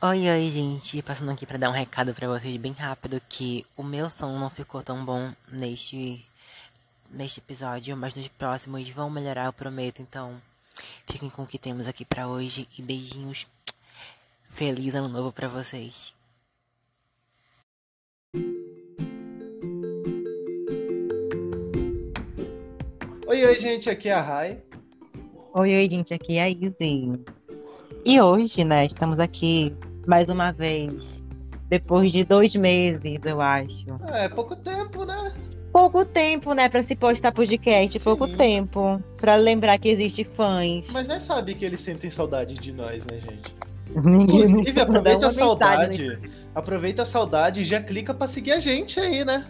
Oi, oi, gente. Passando aqui pra dar um recado pra vocês bem rápido que o meu som não ficou tão bom neste neste episódio, mas nos próximos vão melhorar, eu prometo. Então, fiquem com o que temos aqui pra hoje e beijinhos. Feliz ano novo pra vocês. Oi, oi, gente, aqui é a Rai. Oi, oi, gente, aqui é a Izzy. E hoje, né, estamos aqui mais uma vez, depois de dois meses, eu acho. É, pouco tempo, né? Pouco tempo, né, pra se postar podcast, Sim. pouco tempo. Pra lembrar que existe fãs. Mas nós sabe que eles sentem saudade de nós, né, gente? Inclusive, aproveita a uma mensagem, saudade. né? Aproveita a saudade e já clica pra seguir a gente aí, né?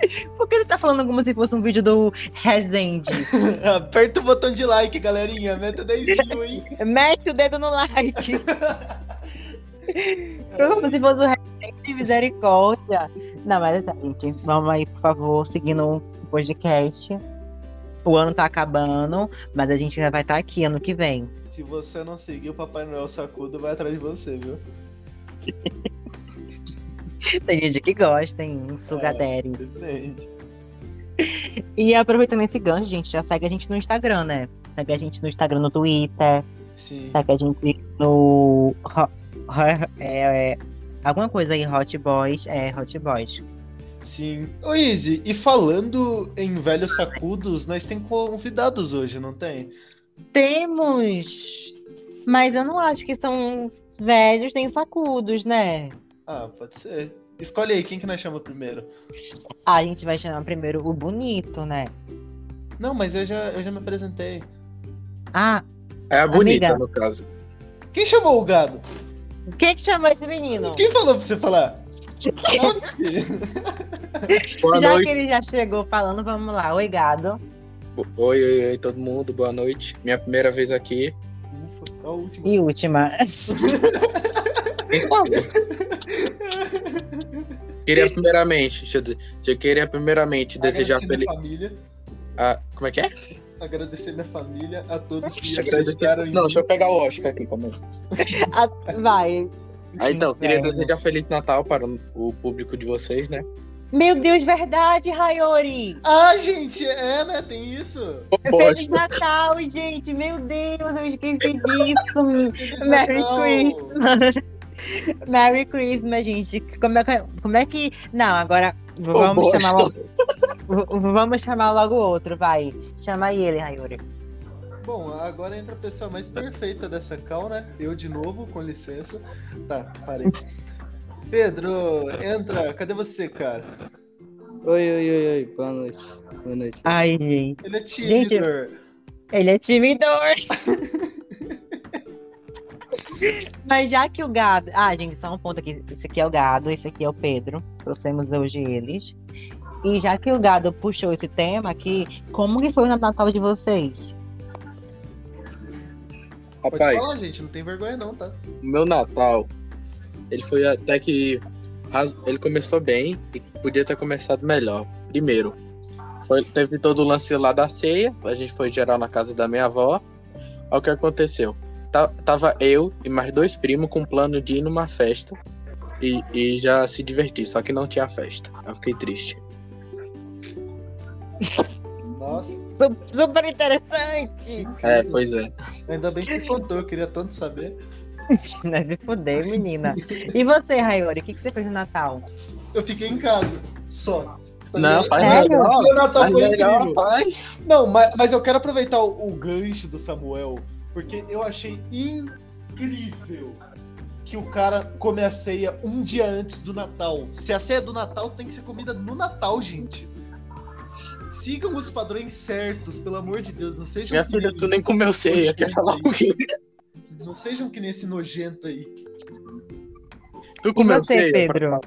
Por que ele tá falando como se fosse um vídeo do Resende? Aperta o botão de like, galerinha. Meta 10 mil, hein? Mete o dedo no like. como se fosse o Resende de misericórdia. Não, mas é gente, vamos aí, por favor, seguindo o podcast. O ano tá acabando, mas a gente já vai estar aqui ano que vem. Se você não seguir, o Papai Noel Sacudo vai atrás de você, viu? Tem gente que gosta, hein? Um sugadere. Depende. E aproveitando esse gancho, gente, já segue a gente no Instagram, né? Segue a gente no Instagram, no Twitter, Sim. segue a gente no. É, é, alguma coisa aí, Hot Boys, é Hot Boys. Sim. Ô, Izzy, e falando em velhos sacudos, nós tem convidados hoje, não tem? Temos! Mas eu não acho que são velhos nem sacudos, né? Ah, pode ser. Escolhe aí, quem que nós chama primeiro? Ah, a gente vai chamar primeiro o bonito, né? Não, mas eu já, eu já me apresentei. Ah, É a bonita, Amiga. no caso. Quem chamou o gado? quem que chamou esse menino? Quem falou pra você falar? Boa já noite. que ele já chegou falando, vamos lá. Oi, gado. Oi, oi, oi, todo mundo. Boa noite. Minha primeira vez aqui. Ufa, a última. E última. Quem sabe? queria primeiramente, deixa eu, dizer, eu queria primeiramente desejar Agradecer minha feliz. família. Ah, como é que é? Agradecer minha família, a todos que Agradecer. acreditaram em Não, deixa eu pegar o Oscar aqui, calma aí. Ah, Vai. Ah, então, queria Inferno. desejar Feliz Natal para o- público de vocês, né? Meu Deus, verdade, Rayori! Ah, gente, é, né? Tem isso. Feliz Natal, gente! Meu Deus, eu esqueci disso! Merry. Christmas! Merry Christmas, gente! Como é que. Como é que... Não, agora vamos bosta. chamar logo. Vamos chamar logo outro, vai. Chama aí ele, Rayori. Bom, agora entra a pessoa mais perfeita dessa cal, né? Eu de novo, com licença. Tá, parei. Pedro, entra. Cadê você, cara? Oi, oi, oi, oi. Boa noite. Boa noite. Ai, gente. Ele é tímido. Ele é timidor. Mas já que o gado. Ah, gente, só um ponto aqui. Esse aqui é o gado, esse aqui é o Pedro. Trouxemos hoje eles. E já que o gado puxou esse tema aqui, como que foi o Natal de vocês? Pode Rapaz, falar, gente. Não tem vergonha, não, tá? o meu Natal, ele foi até que. Ele começou bem e podia ter começado melhor. Primeiro, foi, teve todo o lance lá da ceia, a gente foi geral na casa da minha avó. Olha o que aconteceu. Ta- Tava eu e mais dois primos com plano de ir numa festa e, e já se divertir, só que não tinha festa. Eu fiquei triste. Nossa, Su- Super interessante! É, pois é. ainda bem que contou. Eu queria tanto saber. Não se fuder, menina. E você, Rayori, o que, que você fez no Natal? Eu fiquei em casa, só. Tá Não, faz Sério? Natal Faz foi incrível. faz. Não, mas, mas eu quero aproveitar o, o gancho do Samuel, porque eu achei incrível que o cara come a ceia um dia antes do Natal. Se a ceia é do Natal, tem que ser comida no Natal, gente. Sigam os padrões certos, pelo amor de Deus. Não sejam Minha que filha, nem- tu nem comeu ceia, quer falar o quê? Não sejam que nem esse nojento aí. Tu comeu você, ceia? Pedro?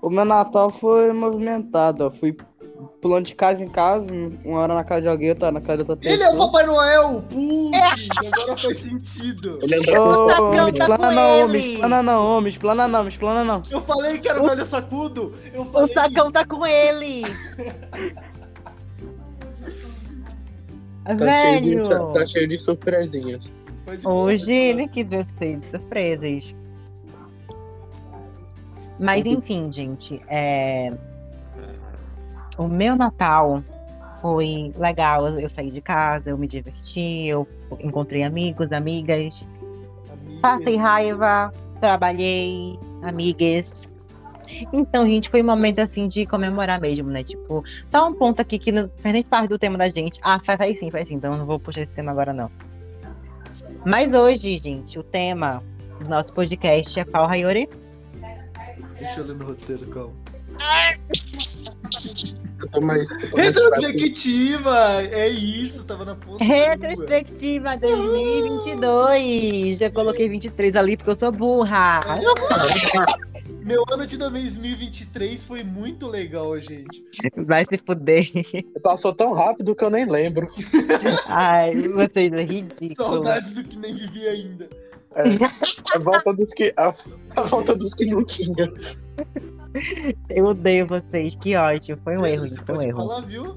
O meu Natal foi movimentado, ó. Fui pulando de casa em casa, uma hora na casa de alguém, outra na casa de outra Ele é o pessoa. Papai Noel! Putz, agora faz sentido. Ele com Sacão me tá explana não, me explana não, me explana não, me explana não. Eu falei que era o velho sacudo. Eu O falei. sacão tá com ele! Tá cheio, Velho! de, tá cheio de surpresinhas. Hoje ele quis ver vocês de surpresas. Mas enfim, gente, é... o meu Natal foi legal. Eu eu saí de casa, eu me diverti, eu encontrei amigos, amigas, Amigas. passei raiva, trabalhei, amigas. Então, gente, foi um momento assim de comemorar mesmo, né? Tipo, só um ponto aqui que não faz nem parte do tema da gente. Ah, faz, faz sim, faz sim, então eu não vou puxar esse tema agora, não. Mas hoje, gente, o tema do nosso podcast é qual, Rayori? Deixa eu ler no roteiro, calma. Tô mais. Retrospectiva! É isso, tava na língua. Retrospectiva 2022. Já coloquei 23 ali porque eu sou burra. Meu ano de 2023 foi muito legal, gente. Vai se fuder. Passou tão rápido que eu nem lembro. Ai, vocês é ridículo. Saudades do que nem vivi ainda. A volta dos que. A, a volta dos que não tinha. Eu odeio vocês, que ótimo. Foi um erro, Você gente, foi um pode erro. falar, viu?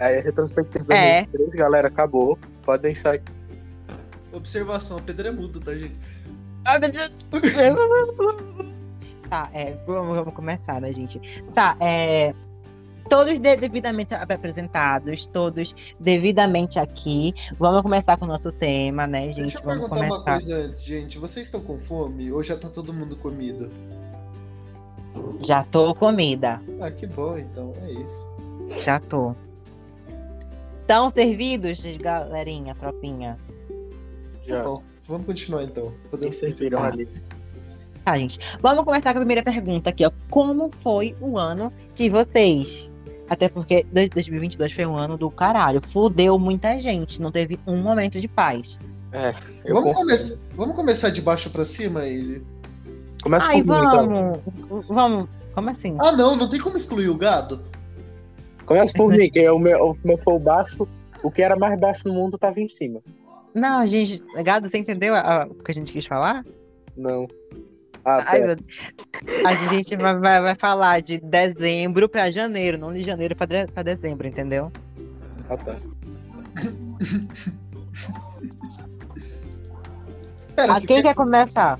Aí a retrospectiva É. 2023, galera, acabou. Podem sair. Observação, o Pedro é mudo, tá, gente? Ai, meu Deus. Tá, é, vamos, vamos começar, né, gente? Tá, é. Todos de- devidamente apresentados, todos devidamente aqui. Vamos começar com o nosso tema, né, gente? Deixa eu Vamos perguntar uma começar. coisa antes, gente. Vocês estão com fome ou já tá todo mundo comido? Já tô comida. Ah, que bom, então. É isso. Já tô. Estão servidos, galerinha, tropinha? Já. Bom, vamos continuar então. Podemos serviram ali. Tá, gente. Vamos começar com a primeira pergunta aqui, ó. Como foi o ano de vocês? Até porque dois- 2022 foi um ano do caralho. Fudeu muita gente. Não teve um momento de paz. Eu Vamos, começar, vamos começar de baixo pra cima, Izzy? Começa Ai, por mim, então. vamos. Vamos. Como assim? Ah, não, não tem como excluir o gado? Começa por mim, que é o meu, o meu foi o baixo. O que era mais baixo no mundo tava em cima. Não, gente. Gado, você entendeu a- a- o que a gente quis falar? Não. Ah, Ai, pera. meu... A gente vai, vai, vai falar de dezembro pra janeiro, não de janeiro pra, de- pra dezembro, entendeu? Ah, tá. Pera, A você quem quer- quer começar?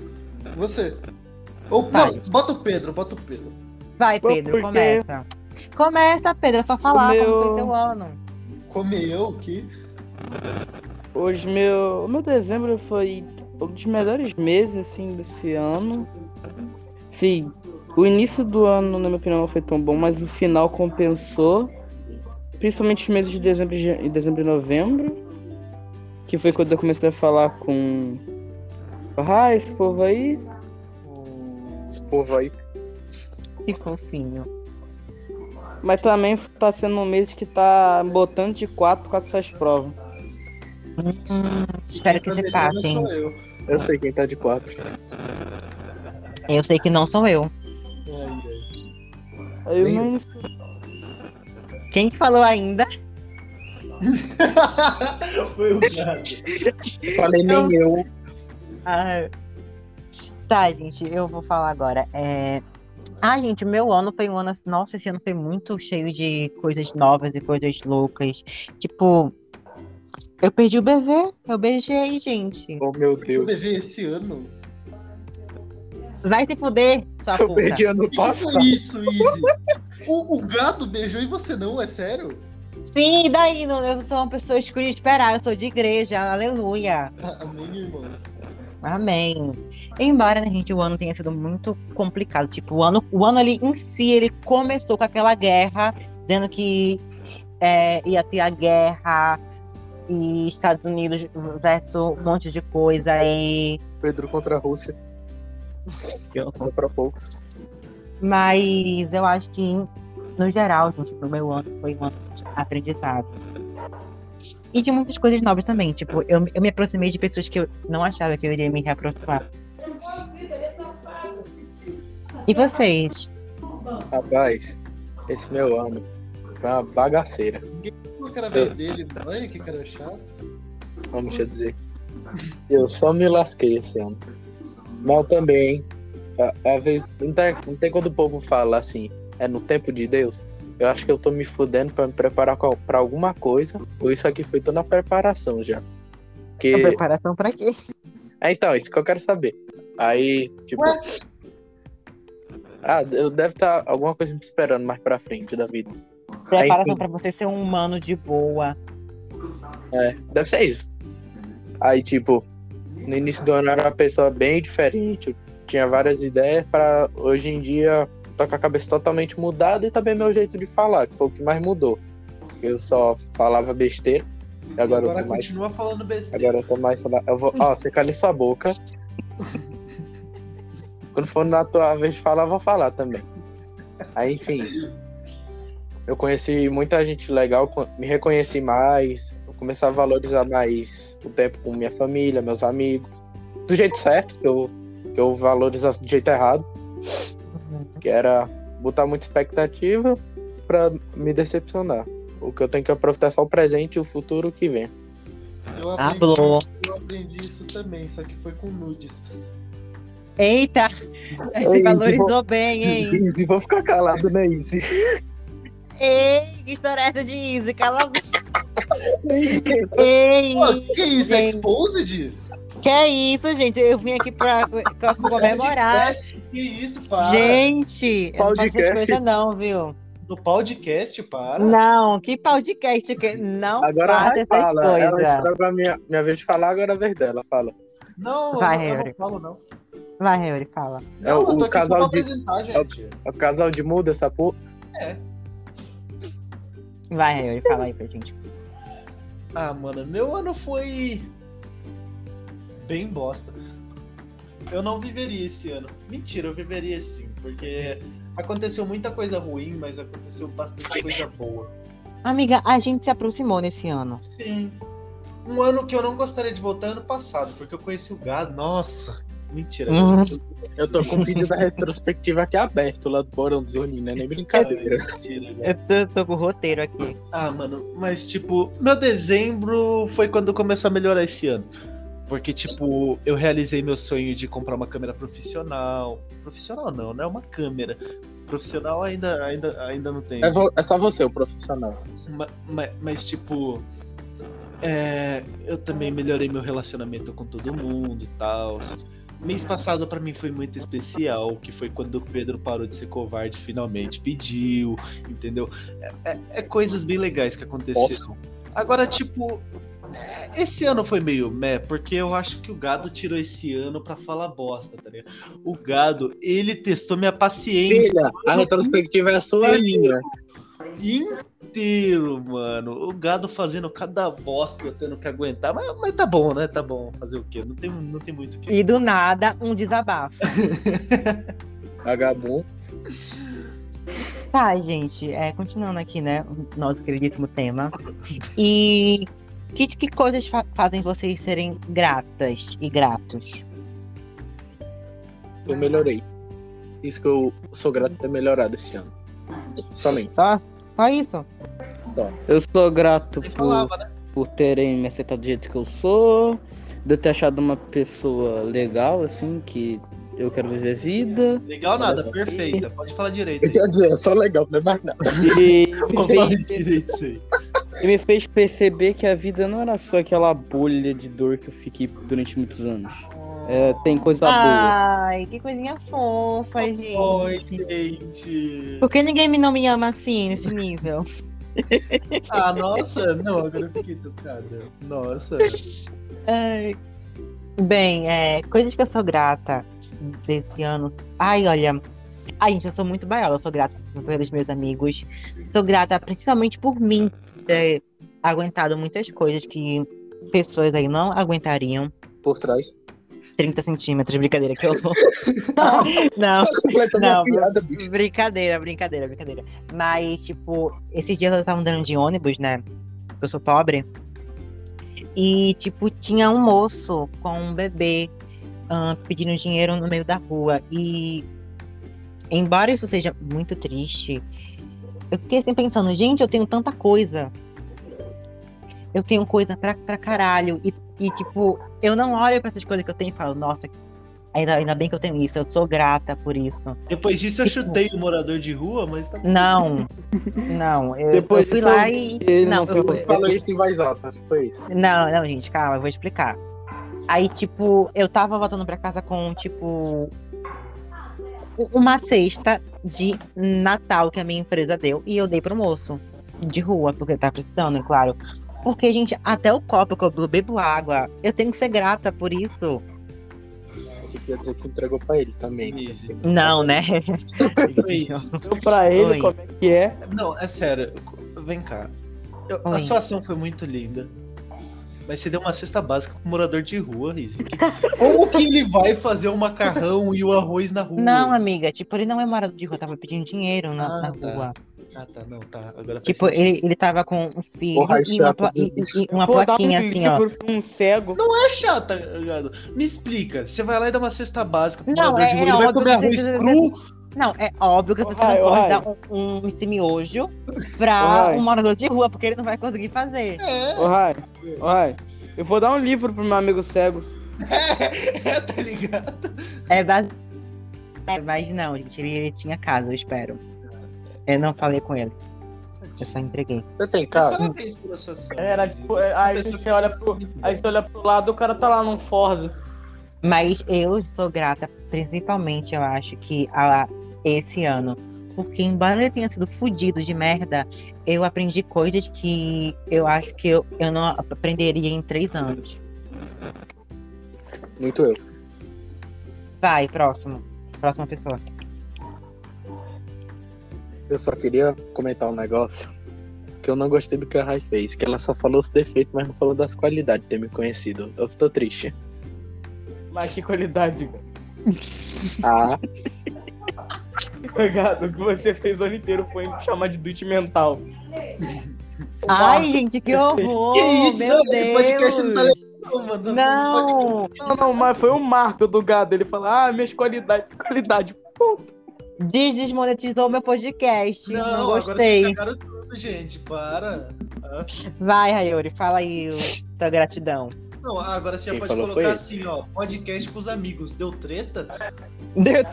Você. Ou, Vai. não, bota o Pedro, bota o Pedro. Vai, Pedro, porque- começa. Começa, Pedro, é só falar O como foi teu ano. Comeu o quê? Hoje meu, o meu dezembro foi um dos melhores meses assim desse ano. Sim, o início do ano, na minha opinião, não foi tão bom, mas o final compensou. Principalmente os meses de dezembro e dezembro e novembro. Que foi quando eu comecei a falar com. Ah, esse povo aí. Esse povo aí. Que fofinho. Mas também tá sendo um mês que tá botando de 4 por causa dessas provas. Hum, espero que tá passem. sou eu. Eu sei quem tá de quatro. Eu sei que não sou eu. Aí eu não Quem que falou ainda? ai. Foi o gado. Falei nem eu. Ah, Tá, gente, eu vou falar agora. É... Ah, gente, o meu ano foi um ano. assim- Nossa, esse ano foi muito cheio de coisas novas e coisas loucas. Tipo, eu perdi o bebê. Eu beijei, gente. Oh, meu Eu Deus. beijei esse ano. Vai se fuder, sua Eu puta. perdi ano passado. isso, Izzy? O, o gado beijou e você não, é sério? Sim, e daí? Não, Eu sou uma pessoa escolhida esperar. Eu sou de igreja. Aleluia. Ah, Amém, irmãos. Amém. Embora, né, gente, o ano tenha sido muito complicado. Tipo, o ano, o ano ali em si, ele começou com aquela guerra, dizendo que é, ia ter a guerra e Estados Unidos versus um monte de coisa e Pedro contra a Rússia. Só pra poucos. mas eu acho que no geral, gente, pro meu ano foi um ano de aprendizado. E de muitas coisas novas também. Tipo, eu, eu me aproximei de pessoas que eu não achava que eu iria me reaproximar. E vocês? Rapaz, esse meu ano foi uma bagaceira. Que era a vez dele? Olha que cara chato. Vamos te dizer. Eu só me lasquei esse ano. Mas também, a, a vez. Não tem, não tem quando o povo fala assim, é no tempo de Deus. Eu acho que eu tô me fudendo pra me preparar pra alguma coisa. Ou isso aqui foi toda a preparação já. A Porque. preparação pra quê? É, então, isso que eu quero saber. Aí, tipo. Ué? Ah, eu deve estar alguma coisa me esperando mais pra frente da vida. Preparação pra você ser um humano de boa. É, deve ser isso. Aí, tipo, no início do ano eu era uma pessoa bem diferente. Eu tinha várias ideias para hoje em dia tô com a cabeça totalmente mudada e também meu jeito de falar, que foi o que mais mudou. Eu só falava besteira. E agora, Agora eu tô mais. continua falando besteira. Agora eu tô mais. Eu vou. Ó, você cala sua boca. Quando for na tua vez de falar, eu vou falar também. Aí, enfim. Eu conheci muita gente legal, me reconheci mais. Eu comecei a valorizar mais o tempo com minha família, meus amigos. Do jeito certo, que eu, que eu valorizava do jeito errado. Que era botar muita expectativa pra me decepcionar. O que eu tenho que aproveitar é só o presente e o futuro que vem. Eu Ah, aprendi, eu aprendi isso também, só que foi com nudes. Eita! Ei, Você Izzy, valorizou bem, hein? Easy, vou ficar calado, né, Easy? Ei, que história é essa de Izzy? Cala a boca. Ei! Pô, que isso? Gente. Exposed? Que é isso, gente? Eu vim aqui pra, pra comemorar. Podcast? Que isso, para. Gente, eu não faço Podcast. coisas não, viu? No podcast, para. Não, que podcast que não Agora faça essas fala. Ela coisas. estragou a minha, minha vez de falar, agora é a vez dela. Fala. Não, Vai, eu, não- eu não falo, não. Vai, Yuri, fala. É o- eu tô o aqui casal só pra de- apresentar, gente. É o casal de muda essa porra. Vai, Yuri, fala aí pra gente. Ah, mano, meu ano foi bem bosta. Eu não viveria esse ano. Mentira, eu viveria sim, porque aconteceu muita coisa ruim, mas aconteceu bastante coisa boa. Amiga, a gente se aproximou nesse ano. Sim. Um ano que eu não gostaria de voltar é ano passado, porque eu conheci o gado. Nossa, mentira. Hum. Eu tô com o vídeo da retrospectiva aqui aberto lá do Porão do Zoninho, não é nem brincadeira. Mentira, Eu velho. tô, tô com o roteiro aqui. Ah, mano, mas tipo, meu dezembro foi quando começou a melhorar esse ano. Porque, tipo, eu realizei meu sonho de comprar uma câmera profissional. Profissional não, né? Uma câmera. Profissional ainda, ainda, ainda não tem. É, é só você, o profissional. Ma- ma- Mas, tipo, é, eu também melhorei meu relacionamento com todo mundo e tal. Mês passado pra mim foi muito especial, que foi quando o Pedro parou de ser covarde, finalmente pediu, entendeu? É, é- é coisas bem legais que aconteceram. Agora, tipo, esse ano foi meio meh, porque eu acho que o gado tirou esse ano pra falar bosta, tá ligado? O gado, ele testou minha paciência Filha, a retrospectiva é a sua linha. Inteiro, mano. O gado fazendo cada bosta, eu tendo que aguentar. Mas, mas tá bom, né? Tá bom. Fazer o quê? Não tem, não tem muito o que. E do nada, um desabafo. Vagabundo. Tá, gente, é, continuando aqui, né? O nosso queridíssimo tema. E que, que coisas fa- fazem vocês serem gratas e gratos? Eu melhorei. Isso que eu sou grato por ter melhorado esse ano. Somente. Só, só isso? Eu sou grato por, falava, né? por terem me aceitado do jeito que eu sou, de eu ter achado uma pessoa legal, assim, que eu quero viver vida. Legal nada, perfeita. Pode falar direito. Eu ia dizer, é só legal, não é mais nada. E me fez, direito isso aí. e me fez perceber que a vida não era só aquela bolha de dor que eu fiquei durante muitos anos. É, tem coisa boa. Ai, que coisinha fofa, gente. Oi, gente. Por que ninguém me- não me ama assim, nesse nível? Ah, nossa. Não, agora eu fiquei tocada. Nossa. Ai. Bem, é, coisas que eu sou grata desse ano. Ai, olha. Ai, gente, eu sou muito baiola. Eu sou grata pelos meus amigos. Sou grata principalmente por mim ter aguentado muitas coisas que pessoas aí não aguentariam. Por trás. 30 centímetros, brincadeira que eu sou. não, Não, bicho. brincadeira, brincadeira, brincadeira. Mas, tipo, esses dias eu tava andando de ônibus, né? Eu sou pobre. E, tipo, tinha um moço com um bebê ah, pedindo dinheiro no meio da rua. E, embora isso seja muito triste, eu fiquei assim pensando, gente, eu tenho tanta coisa. Eu tenho coisa pra, pra caralho. E, e, tipo, eu não olho pra essas coisas que eu tenho e falo, nossa, Ainda, ainda bem que eu tenho isso, eu sou grata por isso. Depois disso eu chutei o morador de rua, mas tá Não, não, eu, Depois eu fui lá e. ele Não, não foi eu- Você falou isso em voz alta, foi isso. Não, não, gente, calma, eu vou explicar. Aí, tipo, eu tava voltando pra casa com, tipo, uma cesta de Natal que a minha empresa deu e eu dei pro moço de rua, porque ele tá precisando, é claro. Porque, gente, até o copo que eu bebo água, eu tenho que ser grata por isso. Você quer dizer que entregou pra ele também. Easy. Não, né? Deu pra ele Oi. como é que é. Não, é sério. Vem cá. Eu- a sua ação foi muito linda. Mas você deu uma cesta básica pro morador de rua, Izzy. Como que ele vai fazer o macarrão e o arroz na rua? Não, amiga, tipo, ele não é morador de rua, tava pedindo dinheiro na, Ah, na tá. rua. Ah, tá, não, tá. Agora Tipo, sentido. ele, ele tava com um filho Porra, e uma, chato pla- e- e uma plaquinha um assim, ó. pra um cego. Não é chata, gado. Me explica. Você vai lá e dá uma cesta básica pro Não, morador de é- rua. é ele vai comer arroz você- cru. Não, é óbvio que você Vai, não pode vai. dar um, um esse miojo pra um morador de rua, porque ele não vai conseguir fazer. É, Ô, Rai, ô, Rai, eu vou dar um livro pro meu amigo cego. é, tá ligado? É base... é, mas não, gente, ele, ele tinha casa, eu espero. Eu não falei com ele. Eu só entreguei. Você tem cara? parabéns pela sua ação. Era tipo, é aí você olha pro- Aí você olha pro lado, o cara tá lá num Forza. Mas eu sou grata, principalmente, eu acho, que a, esse ano. Porque, embora ele tenha sido fudido de merda, eu aprendi coisas que eu acho que eu, eu não aprenderia em três anos. Muito eu. Vai, próximo. Próxima pessoa. Eu só queria comentar um negócio que eu não gostei do que a Rai fez, que ela só falou os defeitos, mas não falou das qualidades de ter me conhecido. Eu tô triste. Mas que qualidade, cara. Ah, Obrigado. O que você fez o ano inteiro foi me chamar de doente mental. Ai, gente, que horror! Que isso? Meu Não, Deus! esse podcast não tá Não, mano, Não! Não, não, mas foi o marco do gado. Ele falou, ah, minhas qualidades, qualidade. Des- Desmonetizou meu podcast. Não, Não, agora vocês gostei. cagaram tudo, gente. Para. Ah. Vai, Rayori, fala aí o- tua gratidão. Não, agora você já Quem pode falou colocar assim, ó. Podcast pros amigos. Deu treta? Deu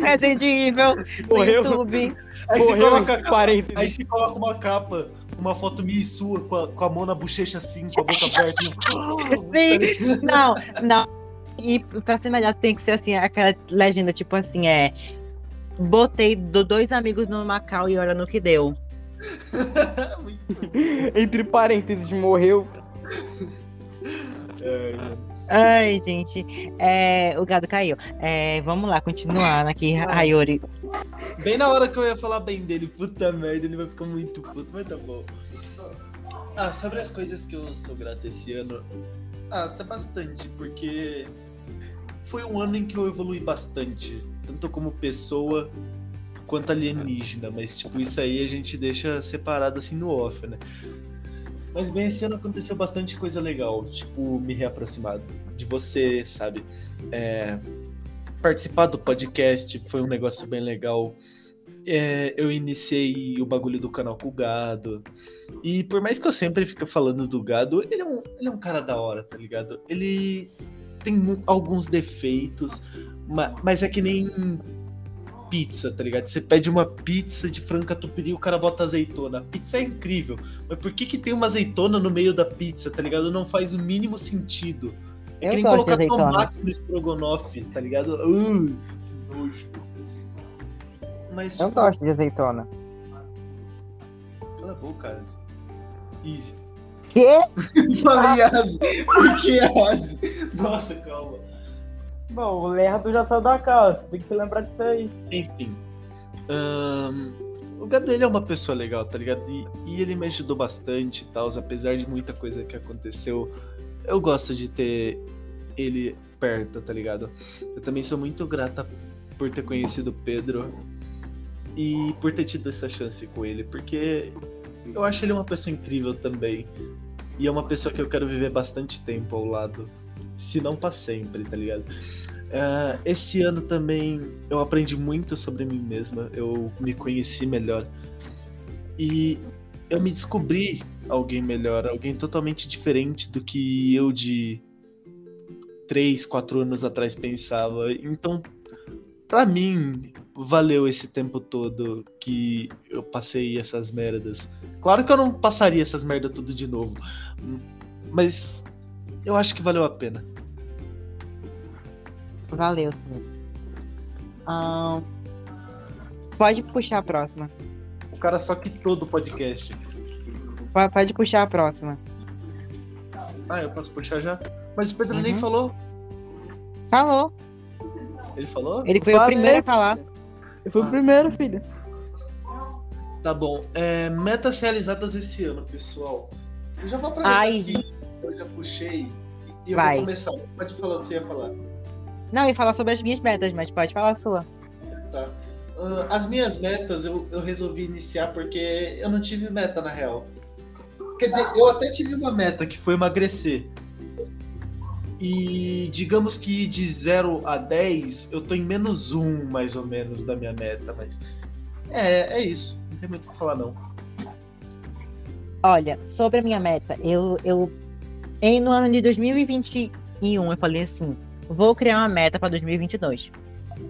Resident Evil no Morreu. YouTube. Aí você Morreu coloca a em capa. 40. Aí você coloca uma capa, uma foto minha e sua, com a, com a mão na bochecha assim, com a boca aberta. Sim. Não, não. E pra ser melhor tem que ser assim, aquela legenda, tipo assim, é. Botei do- dois amigos no Macau e olha no que deu. Entre parênteses, morreu. Ai, gente. É, o gado caiu. É, vamos lá, continuando aqui, Rayori. Bem na hora que eu ia falar bem dele, puta merda, ele vai ficar muito puto, mas tá bom. Ah, sobre as coisas que eu sou grato esse ano. Ah, tá bastante, porque foi um ano em que eu evolui bastante, tanto como pessoa quanto alienígena, mas tipo, isso aí a gente deixa separado assim no off, né? Mas bem, esse ano aconteceu bastante coisa legal, tipo, me reaproximar de você, sabe? É, participar do podcast foi um negócio bem legal. É, eu iniciei o bagulho do canal com o Gado. E por mais que eu sempre fique falando do Gado, ele é um, ele é um cara da hora, tá ligado? Ele tem alguns defeitos, ma- mas é que nem pizza, tá ligado? Você pede uma pizza de frango catupiry e o cara bota azeitona. A pizza é incrível, mas por que que tem uma azeitona no meio da pizza, tá ligado? Não faz o mínimo sentido. É Eu que nem colocar tomate no estrogonofe, tá ligado? Uh, que nojo. Mas, Eu gosto de azeitona. Cala a boca. Easy. Quê? Falei Asi. Por que Asi? Nossa, calma. Bom, o Lerdo já saiu da casa. Tem que se lembrar disso aí. Enfim. ahn, o Gabriel é uma pessoa legal, tá ligado? E, e ele me ajudou bastante e tal, apesar de muita coisa que aconteceu. Eu gosto de ter ele perto, tá ligado? Eu também sou muito grata por ter conhecido o Pedro e por ter tido essa chance com ele, porque eu acho ele uma pessoa incrível também. E é uma pessoa que eu quero viver bastante tempo ao lado, se não pra sempre, tá ligado? Ah, esse ano também eu aprendi muito sobre mim mesma, eu me conheci melhor e eu me descobri alguém melhor, alguém totalmente diferente do que eu de três, quatro anos atrás pensava. Então, pra mim, valeu esse tempo todo que eu passei essas merdas. Claro que eu não passaria essas merdas tudo de novo, mas eu acho que valeu a pena. Valeu. Ahn, pode puxar a próxima. O cara só quitou do podcast. Po- Pode puxar a próxima. Ah, eu posso puxar já? Mas o Pedro nem Uhum. falou. Falou. Ele falou? Ele foi Eu o primeiro a falar. Eu fui o primeiro, filho. Tá bom. É, metas realizadas esse ano, pessoal. Eu já vou aproveitar Ai, que eu já puxei e eu Vai. vou começar. Pode falar o que você ia falar. Não, eu ia falar sobre as minhas metas, mas pode falar a sua. Tá. Ah, as minhas metas eu, eu resolvi iniciar porque eu não tive meta na real. Quer dizer, eu até tive uma meta que foi emagrecer. E digamos que de 0 a 10, eu tô em menos um, mais ou menos, da minha meta, mas. É, é isso. Não tem muito o que falar, não. Olha, sobre a minha meta, eu, eu em, no ano de 2021 eu falei assim, vou criar uma meta para 2022.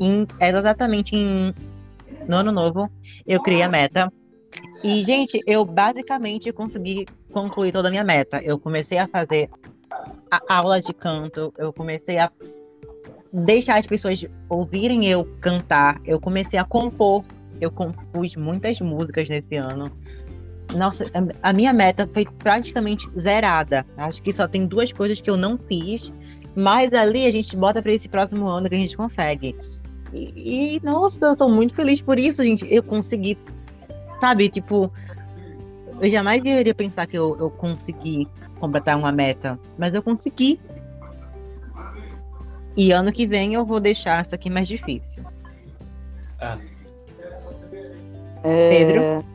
Em, exatamente em, no ano novo, eu criei a meta. E, gente, eu basicamente consegui concluir toda a minha meta. Eu comecei a fazer a aula de canto, eu comecei a deixar as pessoas ouvirem eu cantar, eu comecei a compor, eu compus muitas músicas nesse ano. Nossa, a minha meta foi praticamente zerada. Acho que só tem duas coisas que eu não fiz, mas ali a gente bota para esse próximo ano que a gente consegue. E, e, nossa, eu tô muito feliz por isso, gente. Eu consegui, sabe, tipo, eu jamais iria pensar que eu, eu consegui completar uma meta, mas eu consegui. E ano que vem eu vou deixar isso aqui mais difícil. Ah, É, Pedro?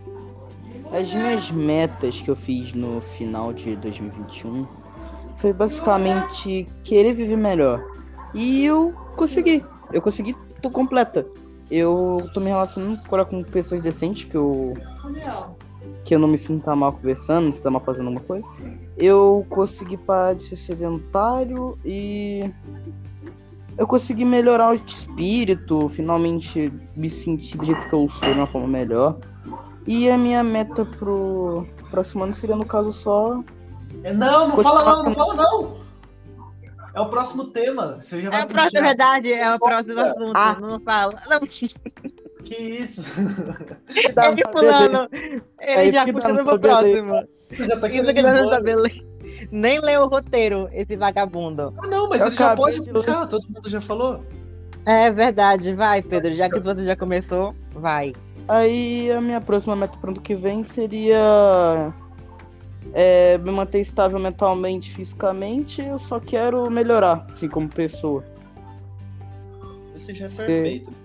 As minhas metas que eu fiz no final de 2021 foi basicamente querer viver melhor. E eu consegui. Eu consegui, tô completa. Eu tô me relacionando agora com pessoas decentes que eu. Que eu não me sinta mal conversando, não sinta mal fazendo alguma coisa. Eu consegui parar de ser sedentário e. Eu consegui melhorar o espírito, finalmente me sentir do jeito que eu sou de uma forma melhor. E a minha meta pro próximo ano seria, no caso, só. É, não, não fala não, não fala não! É o próximo tema. Você já vai É a próxima, verdade, é o próximo assunto. Ah. Não fala. Não, Que isso? ele pulando. Ele É já que dá puxando pro próximo. Já tá Isso que não sabemos ler. Nem leu o roteiro, esse vagabundo. Ah, não, mas Eu ele já pode de puxar, todo mundo já falou. É verdade, vai, Pedro. Já que você já começou, vai. Aí a minha próxima meta pro ano que vem seria. é, me manter estável mentalmente, fisicamente. Eu só quero melhorar, assim, como pessoa. Você já é perfeito.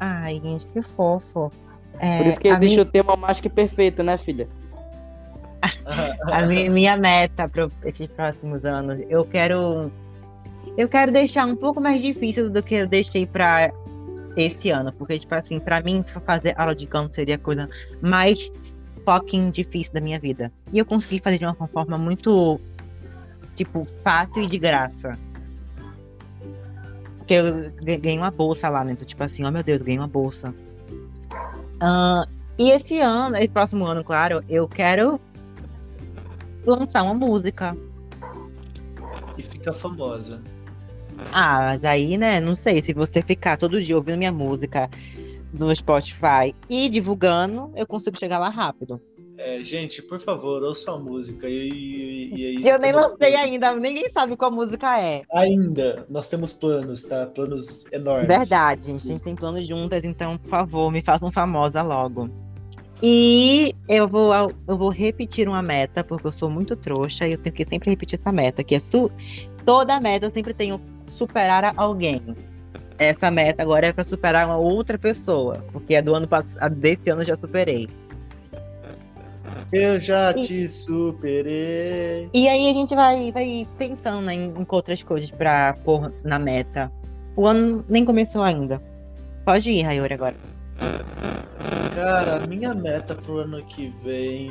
Ai, gente, que fofo. É, Por isso que existe minha- o tema mágica perfeita, né, filha? a mi- minha meta para esses próximos anos, eu quero eu quero deixar um pouco mais difícil do que eu deixei para esse ano, porque tipo assim, para mim fazer aula de canto seria a coisa mais fucking difícil da minha vida. E eu consegui fazer de uma forma muito tipo fácil e de graça. Porque eu ga- ganhei uma bolsa lá, né? Então, tipo assim, oh meu Deus, ganhei uma bolsa. Ah, e esse ano, esse próximo ano, claro, eu quero lançar uma música. E fica famosa. Ah, mas aí, né, não sei, se você ficar todo dia ouvindo minha música no Spotify e divulgando, eu consigo chegar lá rápido. É, gente, por favor, ouça a música. E, e, e aí eu nem lancei planos. ainda, ninguém sabe qual música é. Ainda, nós temos planos, tá? Planos enormes. Verdade, a gente tem planos juntas, então, por favor, me façam famosa logo. E eu vou, eu vou repetir uma meta, porque eu sou muito trouxa e eu tenho que sempre repetir essa meta, que é su toda meta eu sempre tenho superar alguém. Essa meta agora é para superar uma outra pessoa, porque a do ano passado, desse ano eu já superei. Eu já te superei. E aí a gente vai, vai pensando né, em, em outras coisas pra pôr na meta. O ano nem começou ainda. Pode ir, Rayori, agora. Cara, a minha meta pro ano que vem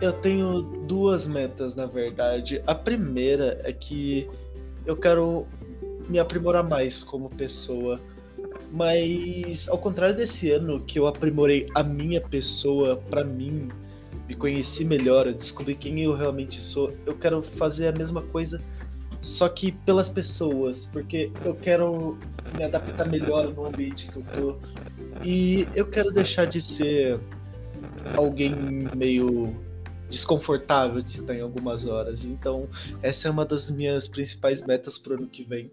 Eu tenho duas metas, na verdade. A primeira é que eu quero me aprimorar mais como pessoa. Mas ao contrário desse ano que eu aprimorei a minha pessoa para mim, me conheci melhor, eu descobri quem eu realmente sou, eu quero fazer a mesma coisa só que pelas pessoas, porque eu quero me adaptar melhor no ambiente que eu tô. E eu quero deixar de ser alguém meio desconfortável de estar em algumas horas. Então, essa é uma das minhas principais metas pro ano que vem.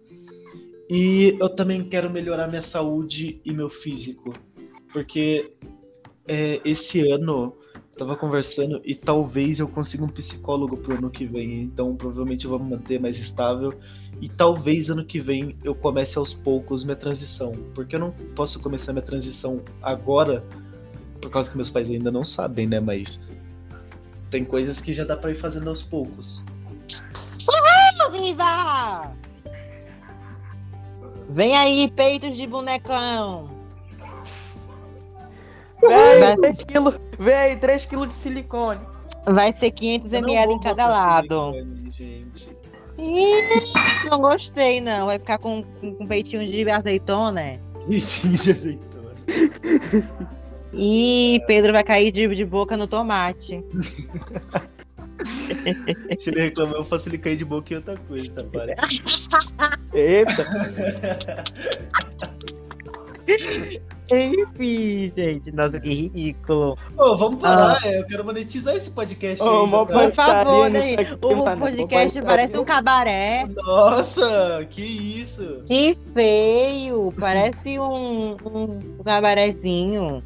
E eu também quero melhorar minha saúde e meu físico, porque é, esse ano tava conversando e talvez eu consiga um psicólogo pro ano que vem. Então provavelmente eu vou me manter mais estável. E talvez ano que vem eu comece aos poucos minha transição. Porque eu não posso começar minha transição agora, por causa que meus pais ainda não sabem, né? Mas tem coisas que já dá pra ir fazendo aos poucos. Viva! Vem aí, peitos de bonecão! Vai- 3 quilos, véi, 3 quilos de silicone. Vai ser 500 Eu não ml em cada lado. silicone, gente. Ih, não gostei, não. Vai ficar com, com, com peitinho de azeitona. Leitinho de azeitona. Ih, Pedro vai cair de, de boca no tomate. Se ele reclamar, eu faço ele cair de boca em outra coisa, tá? Para. Eita. Enfim, gente. Nossa, que ridículo. Ô, vamos parar, é, eu quero monetizar esse podcast Ô, tá? Por favor, né? O mano. podcast parece um cabaré. Nossa, que isso? Que feio. Parece um, um cabarezinho.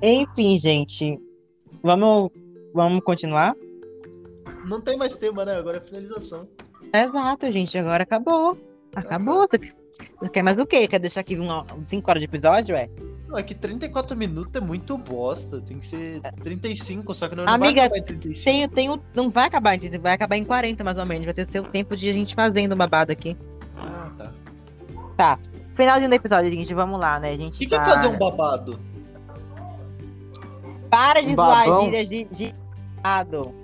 Enfim, gente. Vamos, vamos continuar? Não tem mais tema, né? Agora é finalização. Exato, gente. Agora acabou. Acabou. Você, você quer mais o quê? Quer deixar aqui 5 horas de episódio, é? Não, é que 34 minutos é muito bosta. Tem que ser 35, só que não, Amiga, não vai acabar em 35. Tem, tem um, não vai acabar em 30, vai acabar em 40 mais ou menos. Vai ter seu tempo de a gente fazendo babado aqui. Ah, tá. Finalzinho do episódio, gente. Vamos lá, né? A gente O que, que tá... é fazer um babado? Para de Um zoar gírias de, de...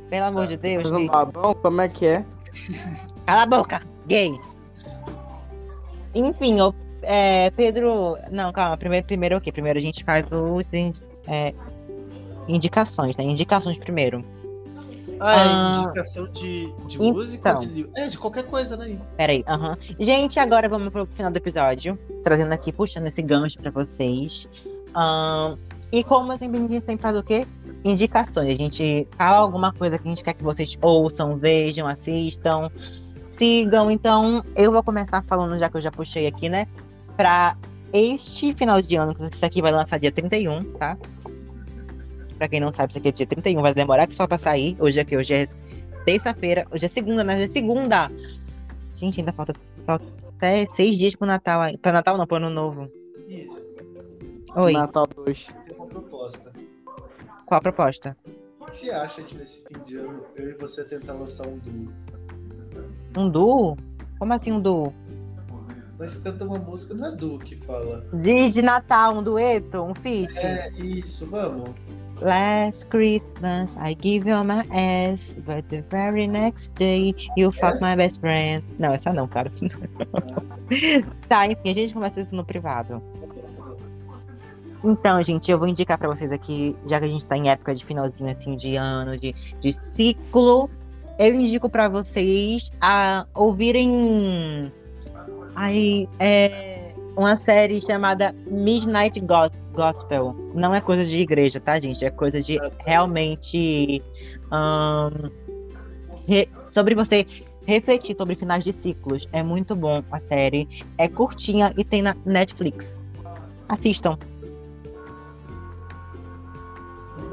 Pelo amor de Deus. Um babão, como é que é? Cala a boca, gay. Enfim, o, é, Pedro. Não, calma. Primeiro, primeiro o quê? Primeiro a gente faz os é, indicações, né? Indicações primeiro. Ah, é Ah, indicação de, de então. música? de? É, de qualquer coisa, né? Peraí, aham. Gente, agora vamos pro final do episódio. Trazendo aqui, puxando esse gancho pra vocês. E como a gente sempre faz o quê? Indicações. A gente fala alguma coisa que a gente quer que vocês ouçam, vejam, assistam, sigam. Então, eu vou começar falando, já que eu já puxei aqui, né? Pra este final de ano, que isso aqui vai lançar dia 31, tá? Pra quem não sabe, isso aqui é dia 31, vai demorar que só pra sair. Hoje aqui, hoje é terça-feira, hoje é segunda, né? Hoje é segunda. Gente, ainda falta, falta até seis dias pro Natal. aí. Pra Natal não, pro Ano Novo. Isso, Oi, Natal 2. tem uma proposta. Qual a proposta? O que você acha de nesse fim de ano eu e você tentar lançar um duo? Um duo? Como assim um duo? Nós cantamos uma música, não é duo que fala. De, de Natal, um dueto, um feat? É, isso, vamos. Last Christmas, I give you my ass, but the very next day you fuck Essa? my best friend. Não, essa não, cara. tá, enfim, a gente conversa isso no privado. Então, gente, eu vou indicar pra vocês aqui, já que a gente tá em época de finalzinho assim de ano, de, de ciclo, eu indico pra vocês a ouvirem aí é uma série chamada Midnight Go- Gospel. Não é coisa de igreja, tá, gente? É coisa de realmente ahn, re- sobre você refletir sobre finais de ciclos. É muito bom a série. É curtinha e tem na Netflix. Assistam.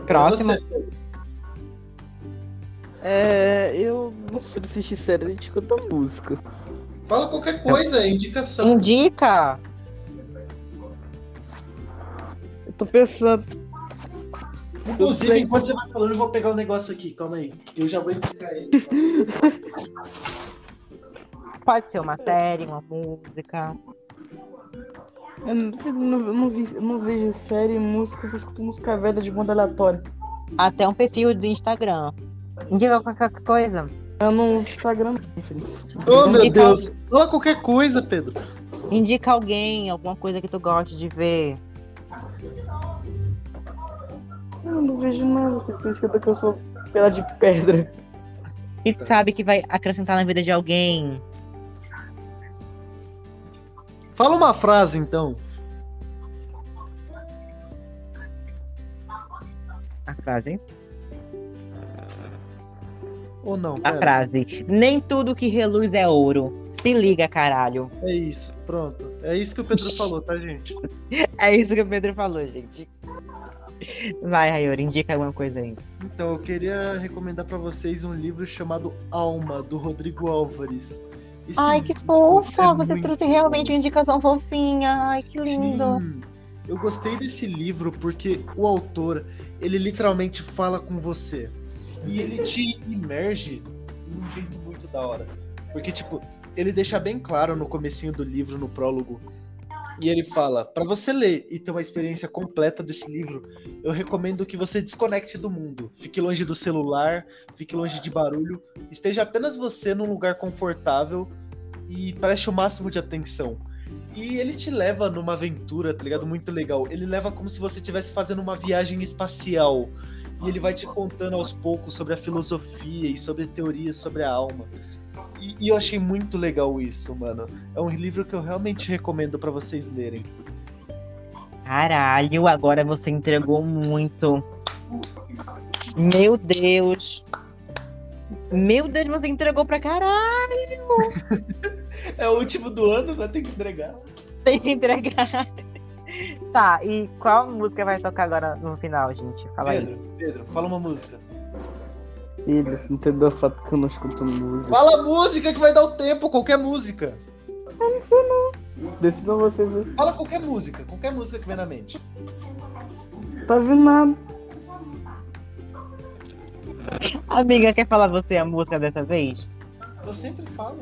Próximo. Você, É, eu não sou de assistir série, a gente escuta música. fala qualquer coisa, é indicação. Indica. Eu tô pensando. Inclusive, sei. enquanto você vai falando, eu vou pegar o um negócio aqui, calma aí. Eu já vou indicar ele. Pode ser uma série, uma música. Eu não, eu não, eu não vi- eu não vejo série, música, eu só escuto música velha de banda aleatória. até um perfil do Instagram. Indica qualquer coisa. Eu não uso Instagram. Oh, meu Indica- Deus. Fala qualquer coisa, Pedro. Indica alguém, alguma coisa que tu goste de ver. Eu não vejo nada. Você escuta que eu sou pela de pedra. E tu sabe que vai acrescentar na vida de alguém. Fala uma frase, então. A frase. Ou não? A Pera. frase. Nem tudo que reluz é ouro. Se liga, caralho. É isso, pronto. É isso que o Pedro falou, tá, gente? É isso que o Pedro falou, gente. Vai, Rayori, indica alguma coisa aí. Então, eu queria recomendar pra vocês um livro chamado Alma, do Rodrigo Álvares. Esse Ai, que livro fofa! é Você muito trouxe realmente uma indicação fofinha. Ai, que lindo. Sim. Eu gostei desse livro porque o autor, ele literalmente fala com você. E ele te imerge de um jeito muito da hora. Porque, tipo, ele deixa bem claro no comecinho do livro, no prólogo, e ele fala, pra você ler e ter uma experiência completa desse livro, eu recomendo que você desconecte do mundo. Fique longe do celular, fique longe de barulho, esteja apenas você num lugar confortável e preste o máximo de atenção. E ele te leva numa aventura, tá ligado? Muito legal. Ele leva como se você estivesse fazendo uma viagem espacial. E ele vai te contando aos poucos sobre a filosofia e sobre teorias sobre a alma. E, e eu achei muito legal isso, mano. É um livro que eu realmente recomendo pra vocês lerem. Caralho, agora você entregou muito. Meu Deus. Meu Deus, você entregou pra caralho. É o último do ano, vai ter que entregar. Tem que entregar. Tá, e qual música vai tocar agora no final, gente? Fala aí. Pedro, Pedro, fala uma música. Filho, você não entendeu o fato que eu não escuto música. Fala a música que vai dar o tempo, qualquer música. Decidam vocês. Fala qualquer música, qualquer música que vem na mente. Tá vendo nada. Amiga, quer falar você a música dessa vez? Eu sempre falo.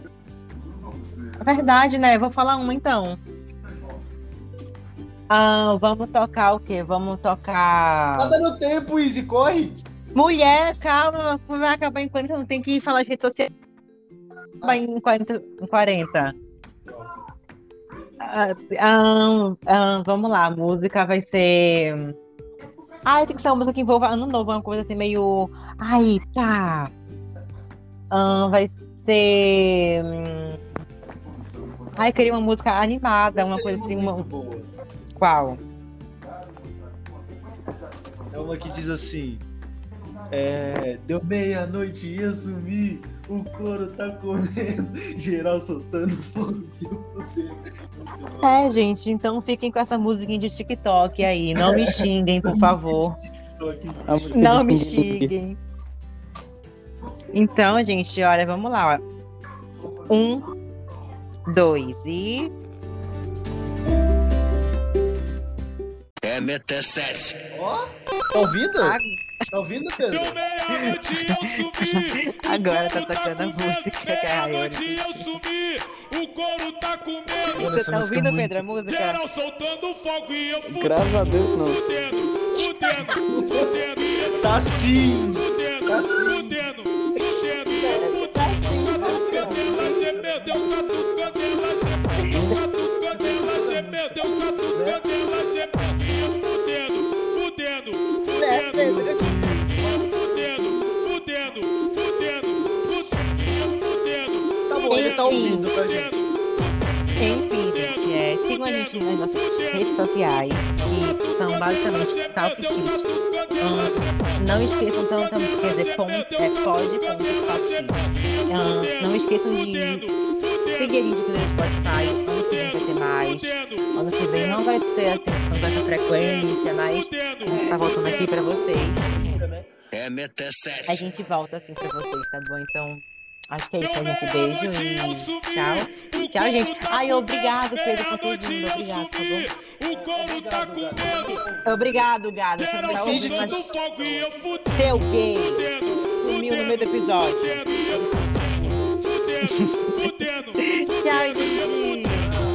É verdade, né? Eu vou falar uma então. Ah, vamos tocar o quê? Vamos tocar. Tá dando tempo, Easy, corre! Mulher, calma, vai acabar em 40, não tem que falar de rede social. Vai em 40. Em 40. Ah, ah, ah, vamos lá, a música vai ser. Ai, tem que ser uma música que envolva ano novo, uma coisa assim meio. Ai, tá. Ah, vai ser. hum, Ai, queria uma música animada, uma coisa assim. Uma... boa. Qual? É uma que diz assim: é, Deu meia-noite e eu sumi, o couro tá comendo, geral soltando bom. É, gente, então fiquem com essa musiquinha de TikTok aí. Não me xinguem, por favor. Não me xinguem. Então, gente, olha, vamos lá. ó. Um, dois e. MT7. Ó, tá ouvindo? Ah, Tá ouvindo, Pedro? Deu meia-noite e eu subi. O Agora tá tocando a com medo. música que a Meia-noite e eu subi. O couro tá com medo. Você tá é ouvindo, muito- Pedro, a música? Geral soltando fogo e eu fudendo, Graças a Deus, não. fudendo, fudendo, fudendo. e Tá sim! Fudendo, Tá sim. fudendo, fudendo. e eu fudendo. Catucando ela, cê perdeu. Catucando ela, cê perdeu. Catucando ela, cê perdeu. Catucando ela, sociais, que são basicamente Talk Shit. Ah, não esqueçam então, também, quer dizer, ponto, é pod.talkshit. Ah, não esqueçam de seguir a gente no Spotify. Ano que vem vai ter mais. Ano que vem não vai ser assim com tanta frequência, mas a gente tá voltando aqui pra vocês. A MT7. gente volta assim pra vocês, tá bom? Então, Acho que é isso, gente. Beijo e tchau. Tchau, gente. Ai, obrigado, Pedro, por todo mundo. Obrigado, tá bom? O couro tá com medo. Obrigado, gado. Você não tá ouvindo, mas... Seu gay. Sumiu no meio do episódio. Tchau, gente. Tchau.